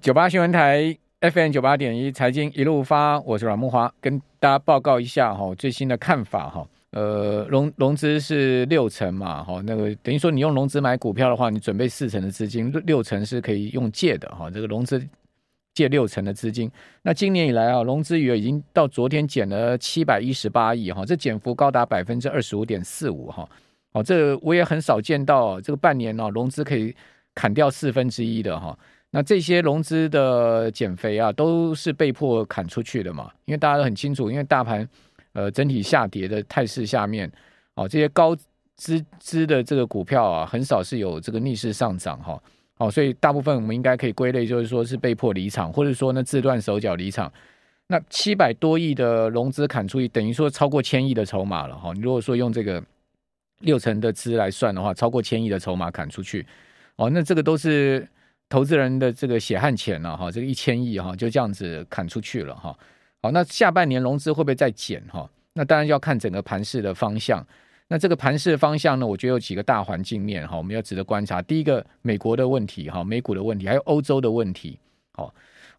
九八新闻台 FM 九八点一财经一路发，我是阮慕华，跟大家报告一下哈最新的看法哈。呃，融融资是六成嘛，哈，那个等于说你用融资买股票的话，你准备四成的资金，六成是可以用借的哈。这个融资借六成的资金，那今年以来啊，融资余额已经到昨天减了七百一十八亿哈，这减幅高达百分之二十五点四五哈。哦，这我也很少见到这个半年哦，融资可以砍掉四分之一的哈。那这些融资的减肥啊，都是被迫砍出去的嘛？因为大家都很清楚，因为大盘呃整体下跌的态势下面，哦，这些高资资的这个股票啊，很少是有这个逆势上涨哈。哦，所以大部分我们应该可以归类，就是说是被迫离场，或者说呢自断手脚离场。那七百多亿的融资砍出去，等于说超过千亿的筹码了哈。你如果说用这个六成的资来算的话，超过千亿的筹码砍出去，哦，那这个都是。投资人的这个血汗钱了哈，这个一千亿哈就这样子砍出去了哈。好，那下半年融资会不会再减哈？那当然要看整个盘势的方向。那这个盘势的方向呢，我觉得有几个大环境面哈，我们要值得观察。第一个，美国的问题哈，美股的问题，还有欧洲的问题。好，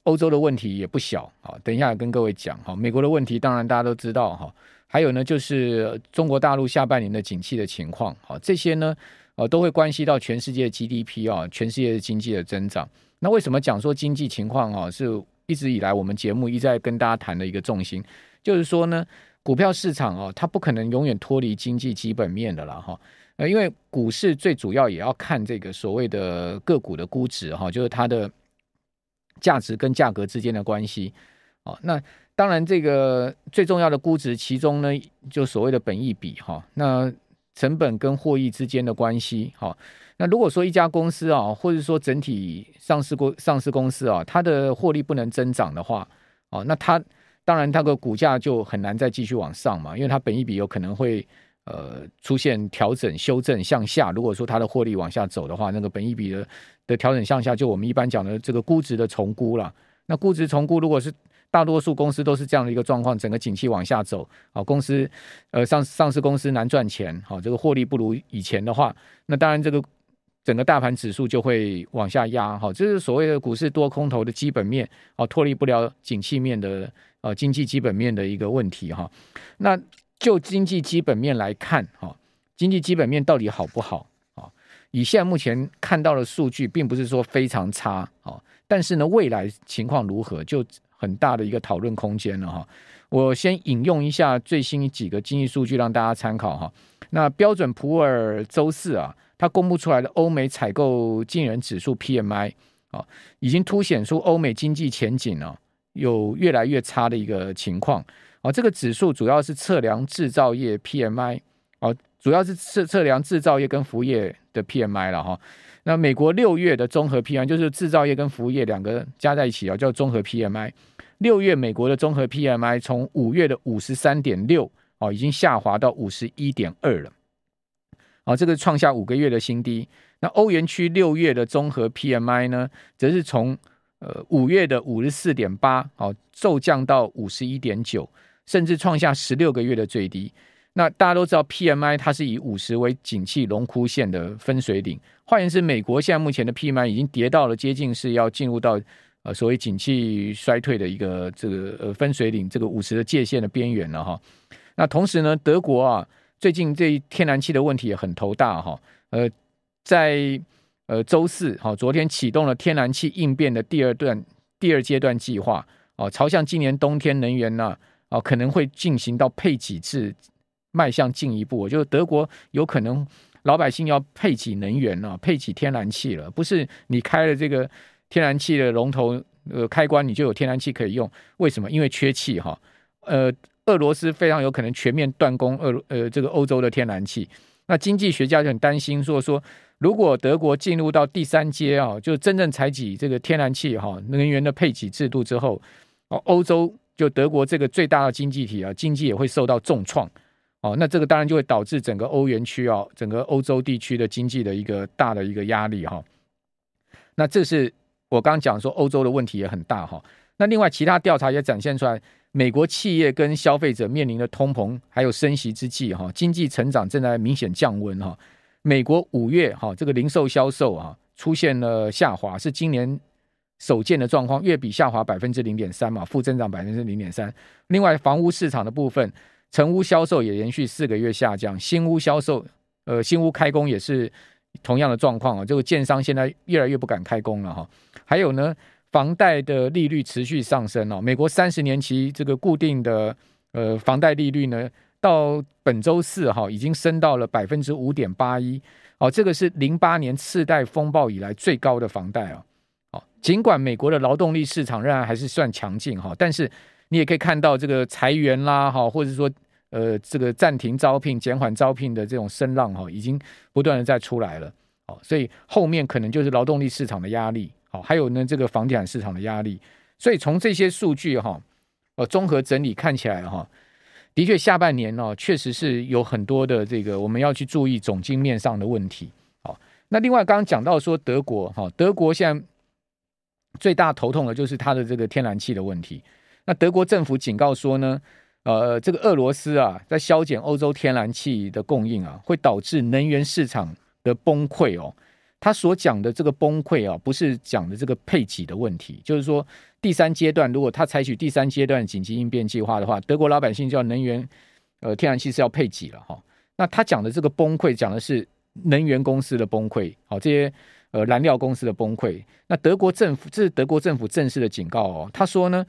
欧洲的问题也不小。好，等一下跟各位讲哈。美国的问题当然大家都知道哈。还有呢，就是中国大陆下半年的景气的情况。好，这些呢。呃，都会关系到全世界 GDP 啊，全世界的经济的增长。那为什么讲说经济情况啊，是一直以来我们节目一再跟大家谈的一个重心？就是说呢，股票市场啊，它不可能永远脱离经济基本面的了哈。呃，因为股市最主要也要看这个所谓的个股的估值哈，就是它的价值跟价格之间的关系。哦，那当然这个最重要的估值，其中呢，就所谓的本益比哈。那成本跟获益之间的关系，好，那如果说一家公司啊，或者说整体上市公上市公司啊，它的获利不能增长的话，哦，那它当然它的股价就很难再继续往上嘛，因为它本益比有可能会呃出现调整、修正向下。如果说它的获利往下走的话，那个本益比的的调整向下，就我们一般讲的这个估值的重估了。那估值重估如果是大多数公司都是这样的一个状况，整个景气往下走，好，公司呃上上市公司难赚钱，好，这个获利不如以前的话，那当然这个整个大盘指数就会往下压，好，这是所谓的股市多空头的基本面，哦，脱离不了景气面的呃经济基本面的一个问题哈。那就经济基本面来看，哈，经济基本面到底好不好啊？以现在目前看到的数据，并不是说非常差，啊，但是呢，未来情况如何就？很大的一个讨论空间了哈，我先引用一下最新几个经济数据让大家参考哈。那标准普尔周四啊，它公布出来的欧美采购经人指数 PMI 啊，已经凸显出欧美经济前景啊有越来越差的一个情况啊。这个指数主要是测量制造业 PMI 啊，主要是测测量制造业跟服务业的 PMI 了哈。那美国六月的综合 PMI 就是制造业跟服务业两个加在一起啊，叫综合 PMI。六月美国的综合 PMI 从五月的五十三点六哦，已经下滑到五十一点二了，啊，这个创下五个月的新低。那欧元区六月的综合 PMI 呢，则是从呃五月的五十四点八哦，骤降到五十一点九，甚至创下十六个月的最低。那大家都知道 PMI 它是以五十为景气荣枯线的分水岭，换言之，美国现在目前的 PMI 已经跌到了接近是要进入到。呃，所谓景气衰退的一个这个呃分水岭，这个五十的界限的边缘了哈。那同时呢，德国啊，最近这天然气的问题也很头大哈。呃，在呃周四哈，昨天启动了天然气应变的第二段第二阶段计划哦，朝向今年冬天能源呢啊可能会进行到配给制迈向进一步，就是德国有可能老百姓要配给能源了，配给天然气了，不是你开了这个。天然气的龙头呃开关，你就有天然气可以用。为什么？因为缺气哈。呃，俄罗斯非常有可能全面断供俄呃这个欧洲的天然气。那经济学家就很担心说说，如果德国进入到第三阶啊，就真正采取这个天然气哈能源的配给制度之后，哦，欧洲就德国这个最大的经济体啊，经济也会受到重创。哦，那这个当然就会导致整个欧元区啊，整个欧洲地区的经济的一个大的一个压力哈。那这是。我刚刚讲说欧洲的问题也很大哈，那另外其他调查也展现出来，美国企业跟消费者面临的通膨还有升息之际哈，经济成长正在明显降温哈。美国五月哈这个零售销售啊出现了下滑，是今年首见的状况，月比下滑百分之零点三嘛，负增长百分之零点三。另外，房屋市场的部分，成屋销售也连续四个月下降，新屋销售，呃，新屋开工也是同样的状况啊。这个建商现在越来越不敢开工了哈。还有呢，房贷的利率持续上升哦。美国三十年期这个固定的呃房贷利率呢，到本周四哈已经升到了百分之五点八一哦，这个是零八年次贷风暴以来最高的房贷啊。哦尽管美国的劳动力市场仍然还是算强劲哈，但是你也可以看到这个裁员啦哈，或者说呃这个暂停招聘、减缓招聘的这种声浪哈，已经不断的在出来了。哦，所以后面可能就是劳动力市场的压力，好，还有呢这个房地产市场的压力。所以从这些数据哈，呃综合整理看起来哈，的确下半年呢确实是有很多的这个我们要去注意总经面上的问题。好，那另外刚刚讲到说德国哈，德国现在。最大头痛的就是它的这个天然气的问题。那德国政府警告说呢，呃，这个俄罗斯啊，在削减欧洲天然气的供应啊，会导致能源市场的崩溃哦。他所讲的这个崩溃啊，不是讲的这个配给的问题，就是说第三阶段，如果他采取第三阶段紧急应变计划的话，德国老百姓就要能源，呃，天然气是要配给了哈。那他讲的这个崩溃，讲的是能源公司的崩溃，好这些。呃，燃料公司的崩溃，那德国政府，这是德国政府正式的警告哦。他说呢，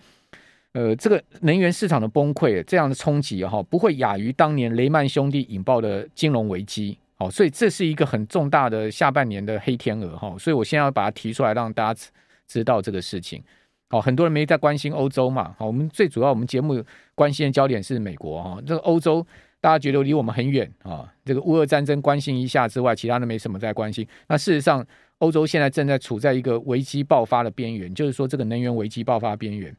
呃，这个能源市场的崩溃，这样的冲击哈，不会亚于当年雷曼兄弟引爆的金融危机。好，所以这是一个很重大的下半年的黑天鹅哈。所以我现在要把它提出来，让大家知道这个事情。好，很多人没在关心欧洲嘛。好，我们最主要我们节目关心的焦点是美国哈。这个欧洲大家觉得离我们很远啊。这个乌俄战争关心一下之外，其他的没什么在关心。那事实上。欧洲现在正在处在一个危机爆发的边缘，就是说这个能源危机爆发边缘。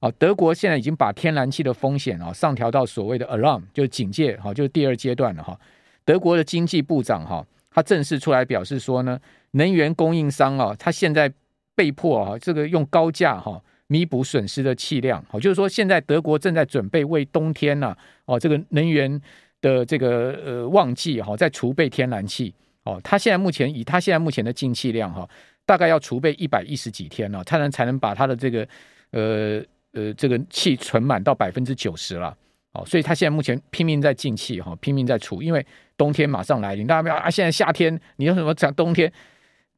啊，德国现在已经把天然气的风险啊上调到所谓的 alarm，就是警戒，哈，就是第二阶段了哈。德国的经济部长哈，他正式出来表示说呢，能源供应商啊，他现在被迫啊，这个用高价哈弥补损失的气量，好，就是说现在德国正在准备为冬天呐，哦，这个能源的这个呃旺季哈，在储备天然气。哦，他现在目前以他现在目前的进气量哈，大概要储备一百一十几天了，才能才能把他的这个呃呃这个气存满到百分之九十了。哦，所以他现在目前拼命在进气哈，拼命在储，因为冬天马上来临。大家不要啊，现在夏天，你有什么讲冬天？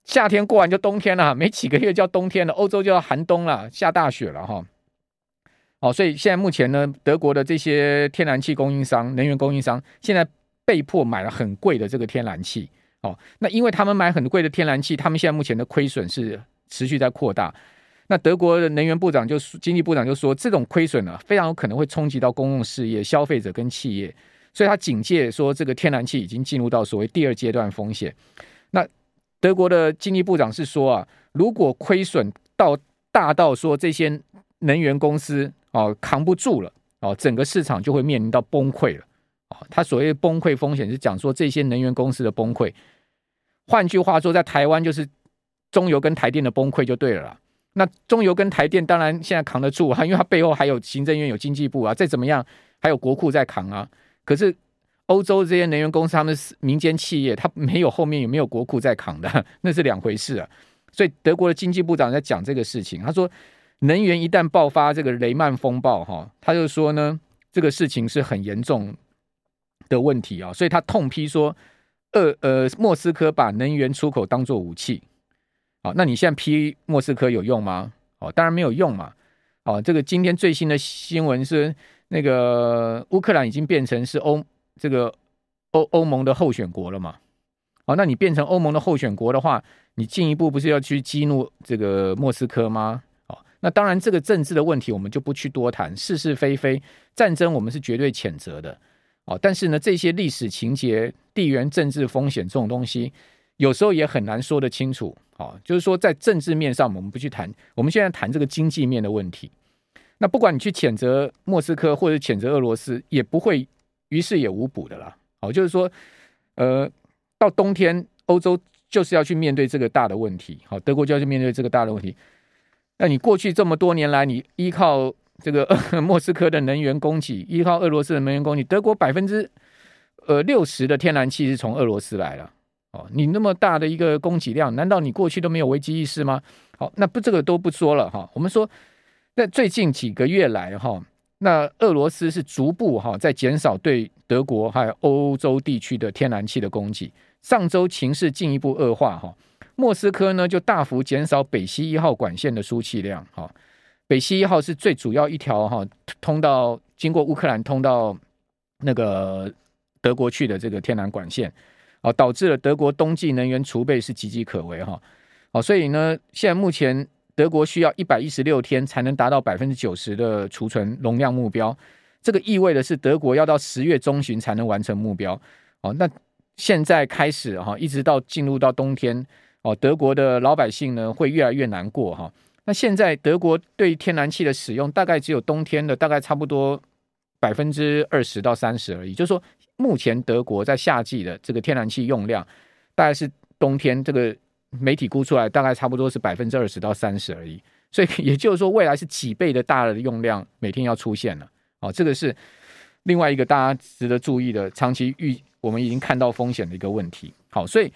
夏天过完就冬天了，没几个月就冬天了，欧洲就要寒冬了，下大雪了哈。哦，所以现在目前呢，德国的这些天然气供应商、能源供应商现在被迫买了很贵的这个天然气。哦，那因为他们买很贵的天然气，他们现在目前的亏损是持续在扩大。那德国的能源部长就经济部长就说，这种亏损呢，非常有可能会冲击到公共事业、消费者跟企业，所以他警戒说，这个天然气已经进入到所谓第二阶段风险。那德国的经济部长是说啊，如果亏损到大到说这些能源公司哦扛不住了哦，整个市场就会面临到崩溃了。他所谓崩溃风险是讲说这些能源公司的崩溃，换句话说，在台湾就是中油跟台电的崩溃就对了啦。那中油跟台电当然现在扛得住啊，因为它背后还有行政院、有经济部啊，再怎么样还有国库在扛啊。可是欧洲这些能源公司，他们是民间企业，它没有后面有没有国库在扛的，那是两回事啊。所以德国的经济部长在讲这个事情，他说能源一旦爆发这个雷曼风暴，哈，他就说呢，这个事情是很严重的问题啊，所以他痛批说，呃呃，莫斯科把能源出口当做武器，好，那你现在批莫斯科有用吗？哦，当然没有用嘛。哦，这个今天最新的新闻是，那个乌克兰已经变成是欧这个欧欧盟的候选国了嘛。哦，那你变成欧盟的候选国的话，你进一步不是要去激怒这个莫斯科吗？哦，那当然这个政治的问题我们就不去多谈，是是非非，战争我们是绝对谴责的。哦，但是呢，这些历史情节、地缘政治风险这种东西，有时候也很难说得清楚。哦，就是说在政治面上，我们不去谈，我们现在谈这个经济面的问题。那不管你去谴责莫斯科或者谴责俄罗斯，也不会于事也无补的啦。哦，就是说，呃，到冬天，欧洲就是要去面对这个大的问题。好，德国就要去面对这个大的问题。那你过去这么多年来，你依靠。这个 莫斯科的能源供给依靠俄罗斯的能源供给，德国百分之呃六十的天然气是从俄罗斯来的，哦，你那么大的一个供给量，难道你过去都没有危机意识吗？好，那不这个都不说了哈。我们说，在最近几个月来哈，那俄罗斯是逐步哈在减少对德国还有欧洲地区的天然气的供给。上周情势进一步恶化哈，莫斯科呢就大幅减少北溪一号管线的输气量哈。北溪一号是最主要一条哈通到经过乌克兰通到那个德国去的这个天然管线。哦，导致了德国冬季能源储备是岌岌可危哈。哦，所以呢，现在目前德国需要一百一十六天才能达到百分之九十的储存容量目标。这个意味的是德国要到十月中旬才能完成目标。哦，那现在开始哈，一直到进入到冬天，哦，德国的老百姓呢会越来越难过哈。那现在德国对天然气的使用大概只有冬天的大概差不多百分之二十到三十而已，就是说。目前德国在夏季的这个天然气用量，大概是冬天这个媒体估出来，大概差不多是百分之二十到三十而已。所以 也就是说，未来是几倍的大的用量每天要出现了。哦，这个是另外一个大家值得注意的长期预，我们已经看到风险的一个问题。好，所以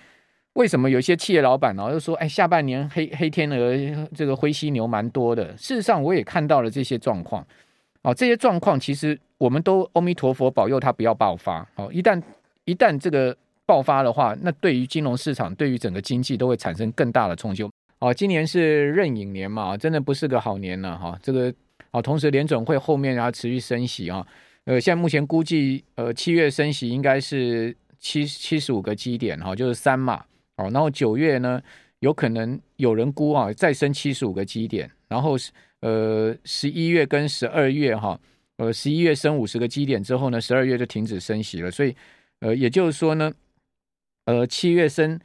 为什么有些企业老板呢，就说，哎，下半年黑黑天鹅这个灰犀牛蛮多的。事实上，我也看到了这些状况。哦，这些状况其实。我们都阿弥陀佛保佑它不要爆发。好，一旦一旦这个爆发的话，那对于金融市场，对于整个经济都会产生更大的冲击。哦，今年是壬寅年嘛，真的不是个好年了哈。这个哦，同时联准会后面要持续升息啊。呃，现在目前估计，呃，七月升息应该是七七十五个基点哈，就是三嘛。哦，然后九月呢，有可能有人估啊，再升七十五个基点。然后是呃，十一月跟十二月哈。呃，十一月升五十个基点之后呢，十二月就停止升息了。所以，呃，也就是说呢，呃，七月升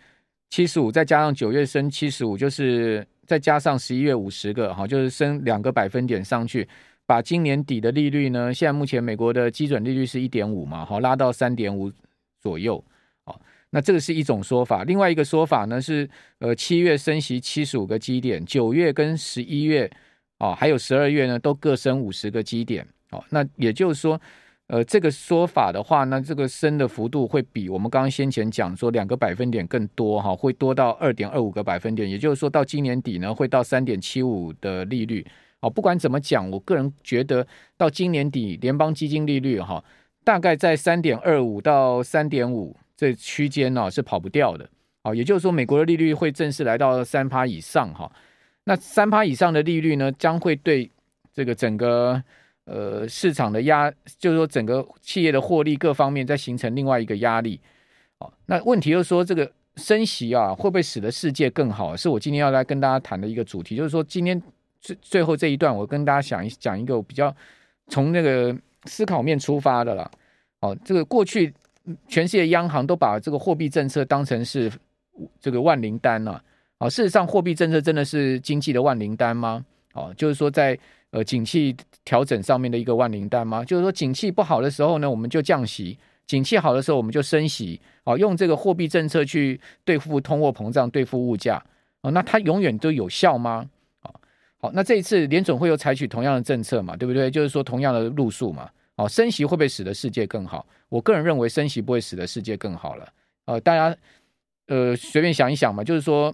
七十五，再加上九月升七十五，就是再加上十一月五十个，哈，就是升两个百分点上去，把今年底的利率呢，现在目前美国的基准利率是一点五嘛，好，拉到三点五左右，那这个是一种说法。另外一个说法呢是，呃，七月升息七十五个基点，九月跟十一月，哦，还有十二月呢，都各升五十个基点。哦，那也就是说，呃，这个说法的话，那这个升的幅度会比我们刚刚先前讲说两个百分点更多哈，会多到二点二五个百分点。也就是说到今年底呢，会到三点七五的利率。好，不管怎么讲，我个人觉得到今年底联邦基金利率哈，大概在三点二五到三点五这区间呢是跑不掉的。好，也就是说美国的利率会正式来到三趴以上哈。那三趴以上的利率呢，将会对这个整个。呃，市场的压，就是说整个企业的获利各方面在形成另外一个压力。哦，那问题就是说，这个升息啊，会不会使得世界更好？是我今天要来跟大家谈的一个主题。就是说，今天最最后这一段，我跟大家讲一讲一个比较从那个思考面出发的了。哦，这个过去全世界央行都把这个货币政策当成是这个万灵丹了。啊，事实上，货币政策真的是经济的万灵丹吗？哦，就是说在。呃，景气调整上面的一个万灵丹吗？就是说，景气不好的时候呢，我们就降息；景气好的时候，我们就升息。哦，用这个货币政策去对付通货膨胀、对付物价。哦，那它永远都有效吗？哦，好，那这一次联准会又采取同样的政策嘛，对不对？就是说同样的路数嘛。哦，升息会不会使得世界更好？我个人认为升息不会使得世界更好了。呃，大家呃随便想一想嘛，就是说。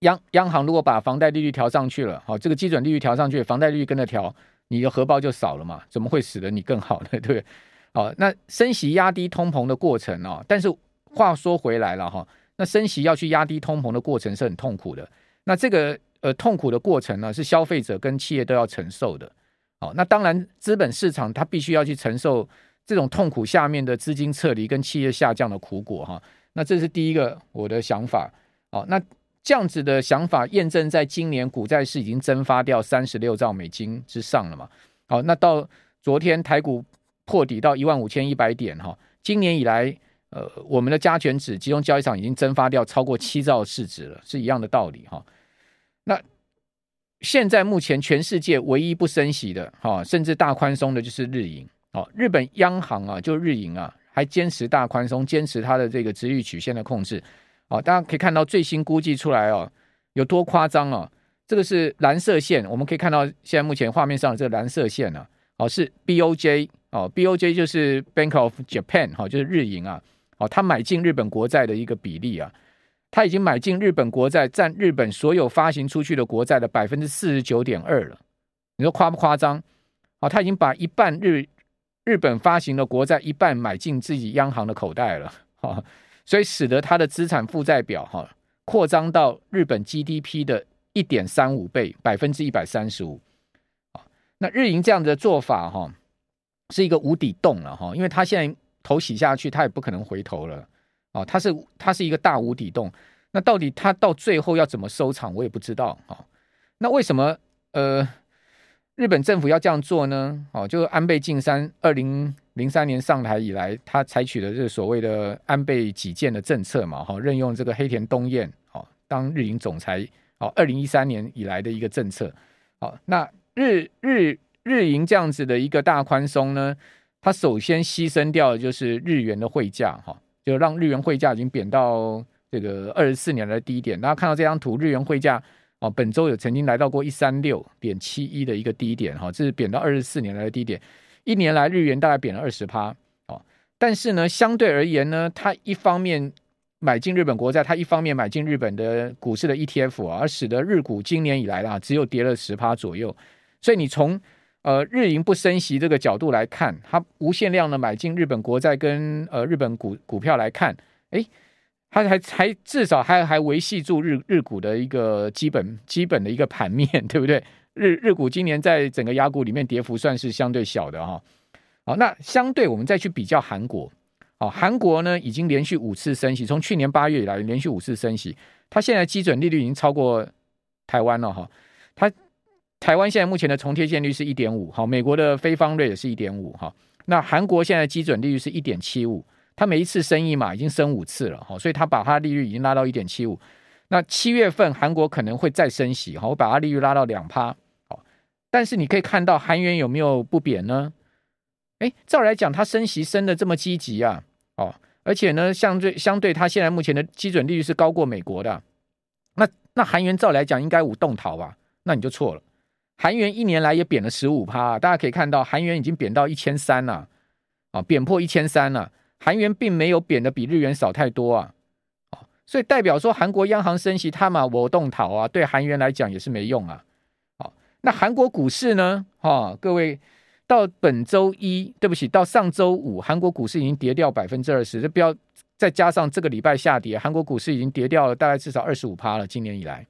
央央行如果把房贷利率调上去了，好，这个基准利率调上去，房贷利率跟着调，你的荷包就少了嘛？怎么会使得你更好呢？对 不对？好，那升息压低通膨的过程哦，但是话说回来了哈，那升息要去压低通膨的过程是很痛苦的。那这个呃痛苦的过程呢，是消费者跟企业都要承受的。好，那当然资本市场它必须要去承受这种痛苦下面的资金撤离跟企业下降的苦果哈。那这是第一个我的想法。好，那。这样子的想法验证在今年股债市已经蒸发掉三十六兆美金之上了嘛？好，那到昨天台股破底到一万五千一百点哈，今年以来，呃，我们的加权指集中交易场已经蒸发掉超过七兆市值了，是一样的道理哈。那现在目前全世界唯一不升息的哈，甚至大宽松的就是日银哦，日本央行啊，就日银啊，还坚持大宽松，坚持它的这个殖利率曲线的控制。哦，大家可以看到最新估计出来哦，有多夸张哦。这个是蓝色线，我们可以看到现在目前画面上的这个蓝色线呢，哦是 BOJ 哦，BOJ 就是 Bank of Japan 哈，就是日银啊。哦，他买进日本国债的一个比例啊，他已经买进日本国债占日本所有发行出去的国债的百分之四十九点二了。你说夸不夸张？哦，他已经把一半日日本发行的国债一半买进自己央行的口袋了。哈，所以使得他的资产负债表哈扩张到日本 GDP 的一点三五倍，百分之一百三十五。那日银这样的做法哈，是一个无底洞了哈，因为他现在头洗下去，他也不可能回头了啊，它是它是一个大无底洞。那到底它到最后要怎么收场，我也不知道啊。那为什么呃日本政府要这样做呢？哦，就是安倍晋三二零零三年上台以来，他采取的这个所谓的安倍己见的政策嘛，哈，任用这个黑田东彦哦当日营总裁哦，二零一三年以来的一个政策。好，那日日日营这样子的一个大宽松呢，它首先牺牲掉的就是日元的汇价哈，就让日元汇价已经贬到这个二十四年的低点。大家看到这张图，日元汇价哦，本周有曾经来到过一三六点七一的一个低点哈，这是贬到二十四年来的低点。一年来日元大概贬了二十趴，哦，但是呢，相对而言呢，它一方面买进日本国债，它一方面买进日本的股市的 ETF 啊，而使得日股今年以来啊，只有跌了十趴左右。所以你从呃日银不升息这个角度来看，它无限量的买进日本国债跟呃日本股股票来看，诶，它还还至少还还维系住日日股的一个基本基本的一个盘面，对不对？日日股今年在整个亚股里面跌幅算是相对小的哈，好，那相对我们再去比较韩国，好，韩国呢已经连续五次升息，从去年八月以来连续五次升息，它现在基准利率已经超过台湾了哈，台湾现在目前的重贴现率是一点五，好，美国的非方瑞也是一点五哈，那韩国现在基准利率是一点七五，它每一次升一码已经升五次了哈，所以它把它利率已经拉到一点七五。那七月份韩国可能会再升息，哈，我把它利率拉到两趴，好，但是你可以看到韩元有没有不贬呢？诶，照来讲，它升息升的这么积极啊，哦，而且呢，相对相对，它现在目前的基准利率是高过美国的，那那韩元照来讲应该无动逃吧？那你就错了，韩元一年来也贬了十五趴，大家可以看到韩元已经贬到一千三了，啊，贬破一千三了，韩元并没有贬的比日元少太多啊。所以代表说，韩国央行升息，他嘛我动逃啊，对韩元来讲也是没用啊。好，那韩国股市呢？哈，各位到本周一，对不起，到上周五，韩国股市已经跌掉百分之二十，这不要再加上这个礼拜下跌，韩国股市已经跌掉了大概至少二十五趴了，今年以来。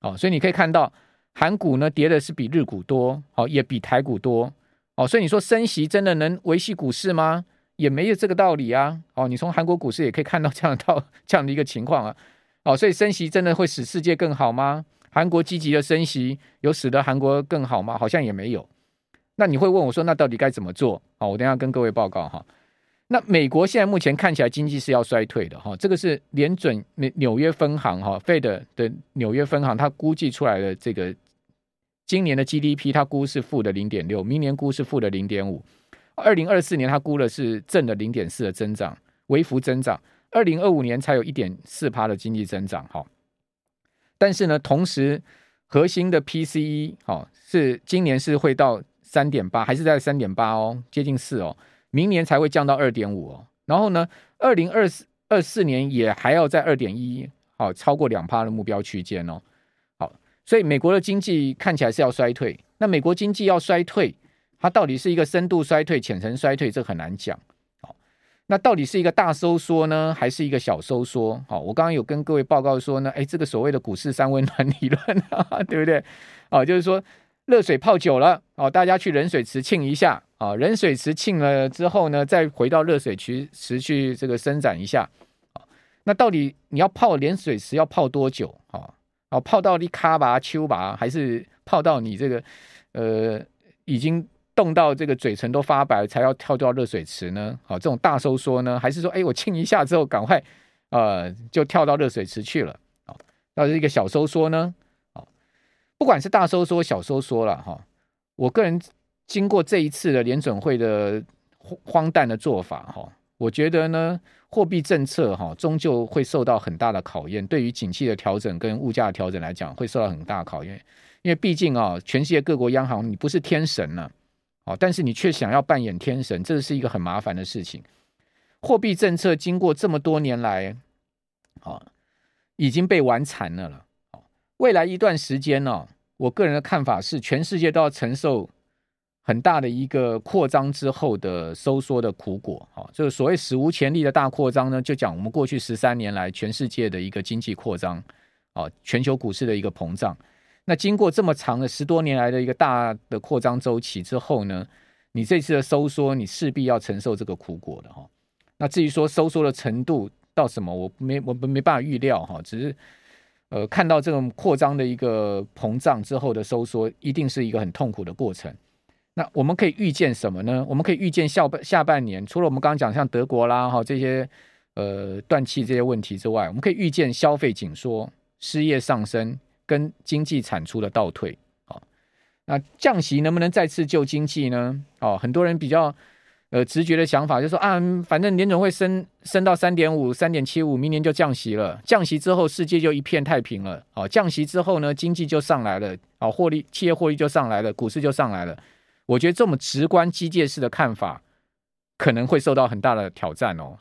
哦，所以你可以看到，韩股呢跌的是比日股多，好，也比台股多。哦，所以你说升息真的能维系股市吗？也没有这个道理啊！哦，你从韩国股市也可以看到这样到 这样的一个情况啊！哦，所以升息真的会使世界更好吗？韩国积极的升息有使得韩国更好吗？好像也没有。那你会问我说，那到底该怎么做？好，我等下跟各位报告哈。那美国现在目前看起来经济是要衰退的哈，这个是联准纽约分行哈，Fed 的纽约分行，它估计出来的这个今年的 GDP，它估是负的零点六，明年估是负的零点五。二零二四年，它估的是正的零点四的增长，微幅增长。二零二五年才有一点四趴的经济增长，哈。但是呢，同时核心的 PCE，哈，是今年是会到三点八，还是在三点八哦，接近四哦。明年才会降到二点五哦。然后呢，二零二四二四年也还要在二点一，好，超过两趴的目标区间哦。所以美国的经济看起来是要衰退。那美国经济要衰退。它到底是一个深度衰退、浅层衰退，这很难讲。好，那到底是一个大收缩呢，还是一个小收缩？好，我刚刚有跟各位报告说呢，哎，这个所谓的股市三温暖理论啊，对不对？啊，就是说热水泡久了，哦，大家去冷水池浸一下啊，冷水池浸了之后呢，再回到热水池池去这个伸展一下。那到底你要泡冷水池要泡多久？啊，哦，泡到你卡吧、丘吧，还是泡到你这个呃已经。冻到这个嘴唇都发白才要跳到热水池呢？好，这种大收缩呢，还是说，哎，我亲一下之后赶快，呃，就跳到热水池去了？好，那是一个小收缩呢？好，不管是大收缩、小收缩了哈，我个人经过这一次的联准会的荒诞的做法哈，我觉得呢，货币政策哈，终究会受到很大的考验。对于景气的调整跟物价的调整来讲，会受到很大考验，因为毕竟啊，全世界各国央行你不是天神呢。哦，但是你却想要扮演天神，这是一个很麻烦的事情。货币政策经过这么多年来，啊，已经被玩残了了。未来一段时间呢，我个人的看法是，全世界都要承受很大的一个扩张之后的收缩的苦果。哈，就是所谓史无前例的大扩张呢，就讲我们过去十三年来全世界的一个经济扩张，啊，全球股市的一个膨胀。那经过这么长的十多年来的一个大的扩张周期之后呢，你这次的收缩，你势必要承受这个苦果的哈。那至于说收缩的程度到什么，我没我没办法预料哈。只是呃看到这种扩张的一个膨胀之后的收缩，一定是一个很痛苦的过程。那我们可以预见什么呢？我们可以预见下半下半年，除了我们刚刚讲像德国啦哈这些呃断气这些问题之外，我们可以预见消费紧缩、失业上升。跟经济产出的倒退，啊，那降息能不能再次救经济呢？哦，很多人比较呃直觉的想法就说啊，反正联总会升升到三点五、三点七五，明年就降息了。降息之后，世界就一片太平了。哦，降息之后呢，经济就上来了，哦，获利企业获利就上来了，股市就上来了。我觉得这么直观机械式的看法可能会受到很大的挑战哦。